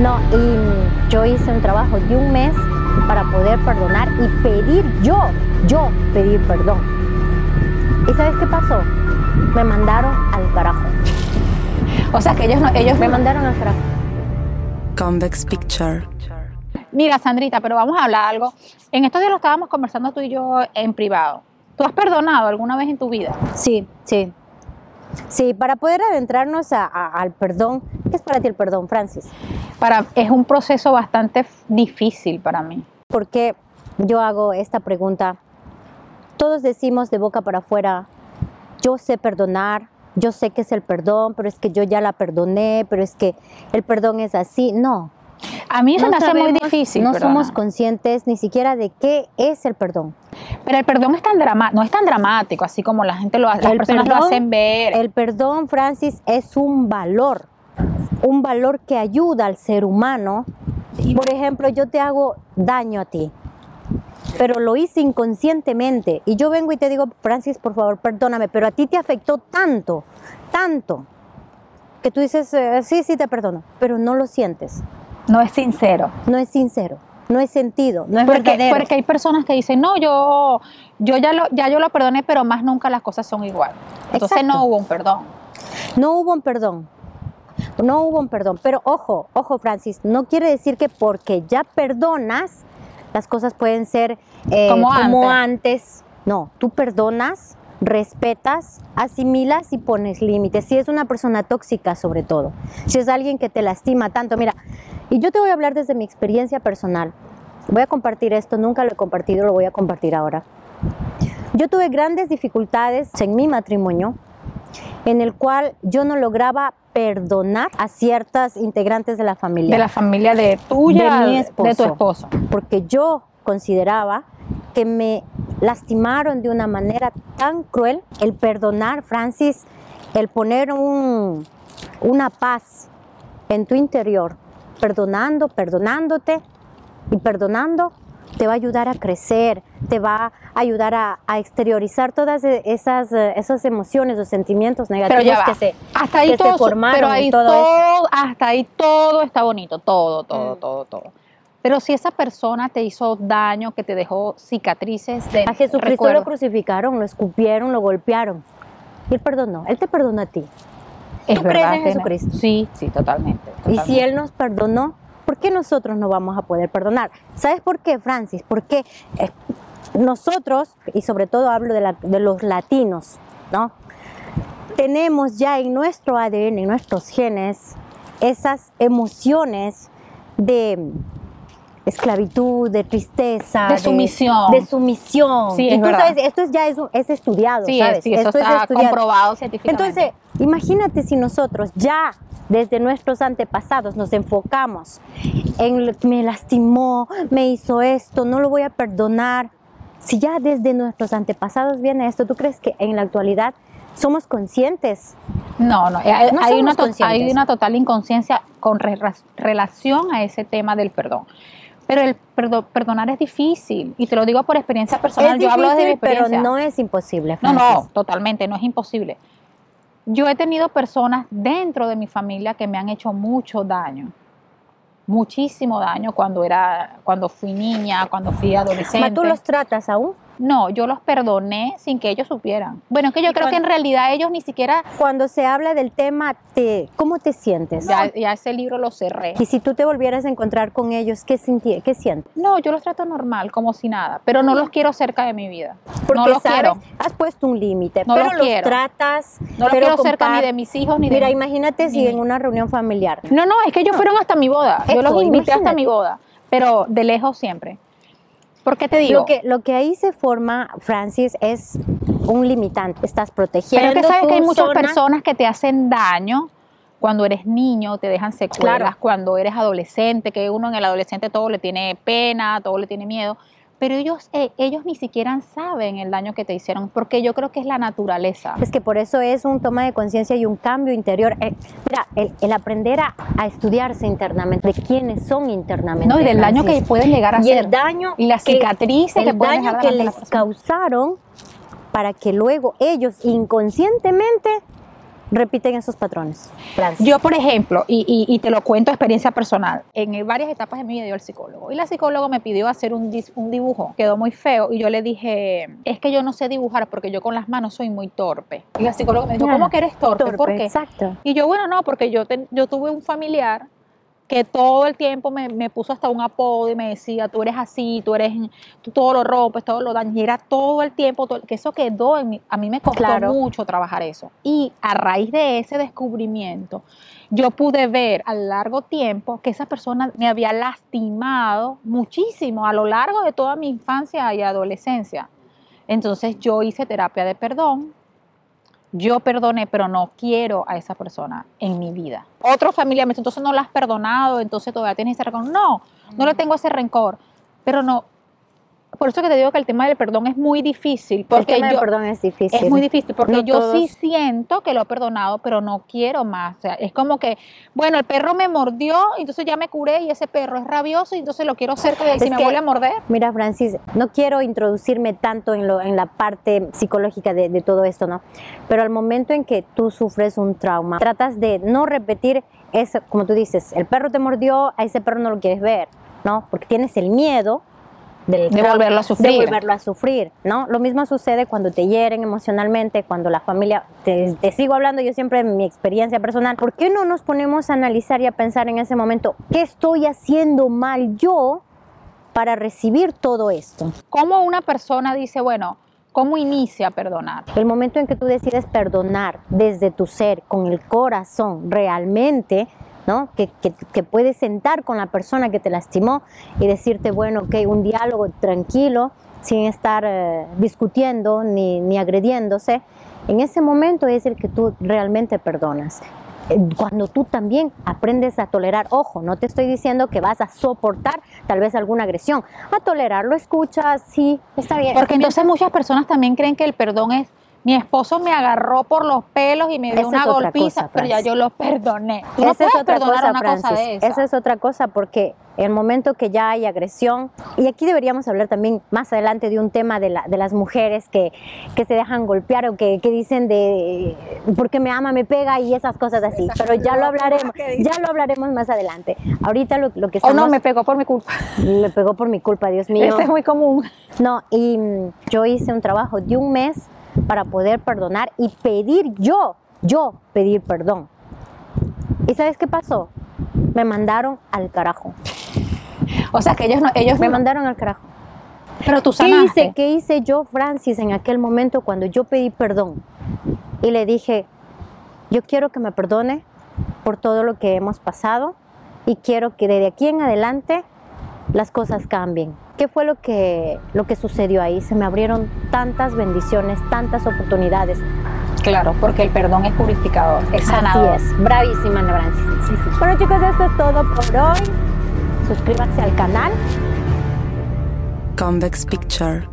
No, y yo hice un trabajo de un mes para poder perdonar y pedir yo, yo pedir perdón. ¿Y sabes qué pasó? Me mandaron al carajo. O sea que ellos no, ellos Me mandaron al carajo. Convex Picture. Mira, Sandrita, pero vamos a hablar algo. En estos días lo estábamos conversando tú y yo en privado. ¿Tú has perdonado alguna vez en tu vida? Sí, sí. Sí, para poder adentrarnos a- a- al perdón, ¿qué es para ti el perdón, Francis? Para, es un proceso bastante difícil para mí. ¿Por qué yo hago esta pregunta? Todos decimos de boca para afuera, yo sé perdonar, yo sé que es el perdón, pero es que yo ya la perdoné, pero es que el perdón es así. No, A mí se no me hace muy sabemos, difícil. No perdonar. somos conscientes ni siquiera de qué es el perdón. Pero el perdón es tan drama, no es tan dramático, así como la gente lo hace, las El personas lo perdón- hacen ver. El perdón, Francis, es un valor, un valor que ayuda al ser humano. Por ejemplo, yo te hago daño a ti, pero lo hice inconscientemente y yo vengo y te digo, Francis, por favor, perdóname, pero a ti te afectó tanto, tanto, que tú dices, eh, sí, sí, te perdono, pero no lo sientes, no es sincero. no es sincero, no es sentido, no es Porque, verdadero. porque hay personas que dicen, no, yo, yo ya, lo, ya yo lo perdoné, pero más nunca las cosas son igual. Entonces Exacto. no hubo un perdón. No hubo un perdón. No hubo un perdón. Pero ojo, ojo, Francis, no quiere decir que porque ya perdonas, las cosas pueden ser eh, Como antes. No, tú perdonas, respetas, asimilas y pones límites. Si es una persona tóxica, sobre todo. Si es alguien que te lastima tanto. Mira, y yo te voy a hablar desde mi experiencia personal. Voy a compartir esto, nunca lo he compartido, lo voy a compartir ahora. Yo tuve grandes dificultades en mi matrimonio en el cual yo no lograba perdonar a ciertas integrantes de la familia. De la familia de tuya, De mi de tu esposo. esposo. porque yo consideraba que me lastimaron de una manera tan cruel. El perdonar, Francis, el poner un- una paz en tu interior, perdonando, perdonándote y perdonando, te va a ayudar a crecer, te va a ayudar a, a exteriorizar todas e- esas, eh, esas emociones o sentimientos Pero negativos ya que se, hasta ahí que se todo, formaron pero ahí todo todo, hasta ahí todo está bonito, todo, todo, Mm. todo, todo. Pero si esa persona te hizo daño, que te dejó cicatrices de A Jesucristo recuerdo. lo crucificaron, lo escupieron, lo golpearon. Y Él perdonó, Él te perdonó a ti. Es ¿Tú crees verdad, en Jesucristo? Sí, sí, totalmente. Y si. Él nos perdonó, ¿por qué nosotros no vamos a poder perdonar? ¿Sabes por qué, Francis? Porque eh, nosotros, y sobre todo hablo de, la- de los latinos, ¿no? Tenemos ya en nuestro ADN, en nuestros genes, esas emociones de esclavitud, de tristeza, De sumisión. de sumisión. Sí, y es tú verdad. sabes, esto es ya es, es estudiado, Sí, ¿sabes? es- sí, eso esto está es estudiado. comprobado científicamente. Entonces, imagínate si nosotros ya desde nuestros antepasados nos enfocamos en me lastimó, me hizo esto, no lo voy a perdonar. Si ya desde nuestros antepasados viene esto, ¿tú crees que en la actualidad somos conscientes? No, no, hay, No hay una hay total inconsciencia con re- relación a ese tema del perdón. Pero el perdo- perdonar es difícil y te lo digo por experiencia personal. es Yo hablo desde mi difícil, pero experiencia. no es imposible. No, Francis. no, totalmente, no es imposible. Yo he tenido personas dentro de mi familia que me han hecho mucho daño, muchísimo daño cuando era, cuando fui niña, cuando fui adolescente. ¿Tú los tratas aún? No, yo los perdoné sin que ellos supieran. Bueno, es que yo ¿Y creo que en realidad ellos ni siquiera, Cuando se habla del tema, te, ¿cómo te sientes? ya, ya ese libro lo cerré. Y si tú te volvieras a encontrar con ellos, ¿qué, sinti- qué sientes? No, yo los trato normal, como si nada, pero no los quiero cerca de mi vida. Porque no los sabes, quiero. has puesto un límite, No pero los los tratas. No los quiero cerca ni de mis hijos ni de Mira, mi- imagínate si en una reunión familiar. No, no, es que ellos fueron hasta mi boda. Yo los invité hasta mi boda, pero de lejos siempre. ¿Por qué te digo? Lo que, lo que ahí se forma, Francis, es un limitante. Estás protegiendo. pero que sabes que hay muchas zona. personas que te hacen daño cuando eres niño, te dejan secuelas, Claro. cuando eres adolescente, que uno en el adolescente todo le tiene pena, todo le tiene miedo. Pero ellos, eh, ellos ni siquiera saben el daño que te hicieron, porque yo creo que es la naturaleza. Es que por eso es un toma de conciencia y un cambio interior. Eh, mira, el, el aprender a, a estudiarse internamente, de quiénes son internamente. No, y del daño que pueden llegar a y hacer. el daño y las que- cicatrices que el pueden daño dejar que les causaron para que luego ellos inconscientemente repiten esos patrones? Francis. Yo, por ejemplo, y, y, y, te lo cuento experiencia personal, en varias etapas de mi vida dio el psicólogo. Y la psicóloga me pidió hacer un, un, dibujo, quedó muy feo. Y yo le dije, es que yo no sé dibujar porque yo con las manos soy muy torpe. Y la psicóloga me dijo, ¿cómo que eres torpe? torpe ¿Por qué? Exacto. Y yo, bueno, no, porque yo, te, yo tuve un familiar que todo el tiempo me, me, puso hasta un apodo y me decía, tú eres así, tú eres, tú todo lo rompes, todo lo dañas, y era todo el tiempo, todo, que eso quedó en mí, a mí me costó claro. mucho trabajar eso. Y a raíz de ese descubrimiento, yo pude ver a largo tiempo que esa persona me había lastimado muchísimo a lo largo de toda mi infancia y adolescencia. Entonces yo hice terapia de perdón, yo perdoné, pero no quiero a esa persona en mi vida. Otro familiar me dice, entonces no la has perdonado, entonces todavía tienes ese rencor. No, no le tengo ese rencor, pero no, por eso que te digo que el tema del perdón es muy difícil. Porque el tema yo, del perdón es difícil. Es muy difícil, porque no yo todos... sí siento que lo he perdonado, pero no quiero más. O sea, es como que, bueno, el perro me mordió, entonces ya me curé y ese perro es rabioso, y entonces lo quiero cerca y si me vuelve a morder. Mira, Francis, no quiero introducirme tanto en, lo, en la parte psicológica de, de todo esto, ¿no? Pero al momento en que tú sufres un trauma, tratas de no repetir eso, como tú dices, el perro te mordió, a ese perro no lo quieres ver, ¿no? Porque tienes el miedo del de volverlo a sufrir. De volverlo a sufrir, ¿no? Lo mismo sucede cuando te hieren emocionalmente, cuando la familia, te, te, sigo hablando yo siempre de mi experiencia personal, ¿por qué no nos ponemos a analizar y a pensar en ese momento, ¿qué estoy haciendo mal yo para recibir todo esto? ¿Cómo una persona dice, bueno, ¿Cómo inicia a perdonar? El momento en que tú decides perdonar desde tu ser, con el corazón, realmente, ¿no? Que, que, puedes sentar con la persona que te lastimó y decirte, bueno, que un diálogo tranquilo, sin estar eh, discutiendo ni, ni agrediéndose, en ese momento es el que tú realmente perdonas cuando tú también aprendes a tolerar, ojo, no te estoy diciendo que vas a soportar tal vez alguna agresión, a tolerar, lo escuchas, sí, está bien. Porque entonces muchas personas también creen que el perdón es mi esposo me agarró por los pelos y me dio Esa una golpiza, cosa, pero ya yo lo perdoné. Tú no Esa puedes es otra perdonar cosa, una Francis. cosa de esa. Esa es otra cosa porque el momento que ya hay agresión, y aquí deberíamos hablar también más adelante de un tema de, la, de las mujeres que, que se dejan golpear o que, que dicen de porque me ama, me pega y esas cosas así. Pero ya lo hablaremos, ya lo hablaremos más adelante. Ahorita lo, lo que O estamos... no, me pegó por mi culpa. me pegó por mi culpa, Dios mío. Ese es muy común. No, y mm, yo hice un trabajo de un mes para poder perdonar y pedir yo, yo pedir perdón. ¿Y sabes qué pasó? Me mandaron al carajo. O sea, que ellos no, ellos Me no- mandaron al carajo. pero tú ¿Qué sanaste. hice? ¿Qué hice yo, Francis, en aquel momento cuando yo pedí perdón? Y le dije, yo quiero que me perdone por todo lo que hemos pasado y quiero que desde aquí en adelante las cosas cambien. ¿Qué fue lo que, lo que sucedió ahí? Se me abrieron tantas bendiciones, tantas oportunidades. Claro, porque el perdón es purificador, es sanador. Así es, bravísima, Ana. Bueno chicos, esto es todo por hoy. Suscríbanse al canal. Convex Picture.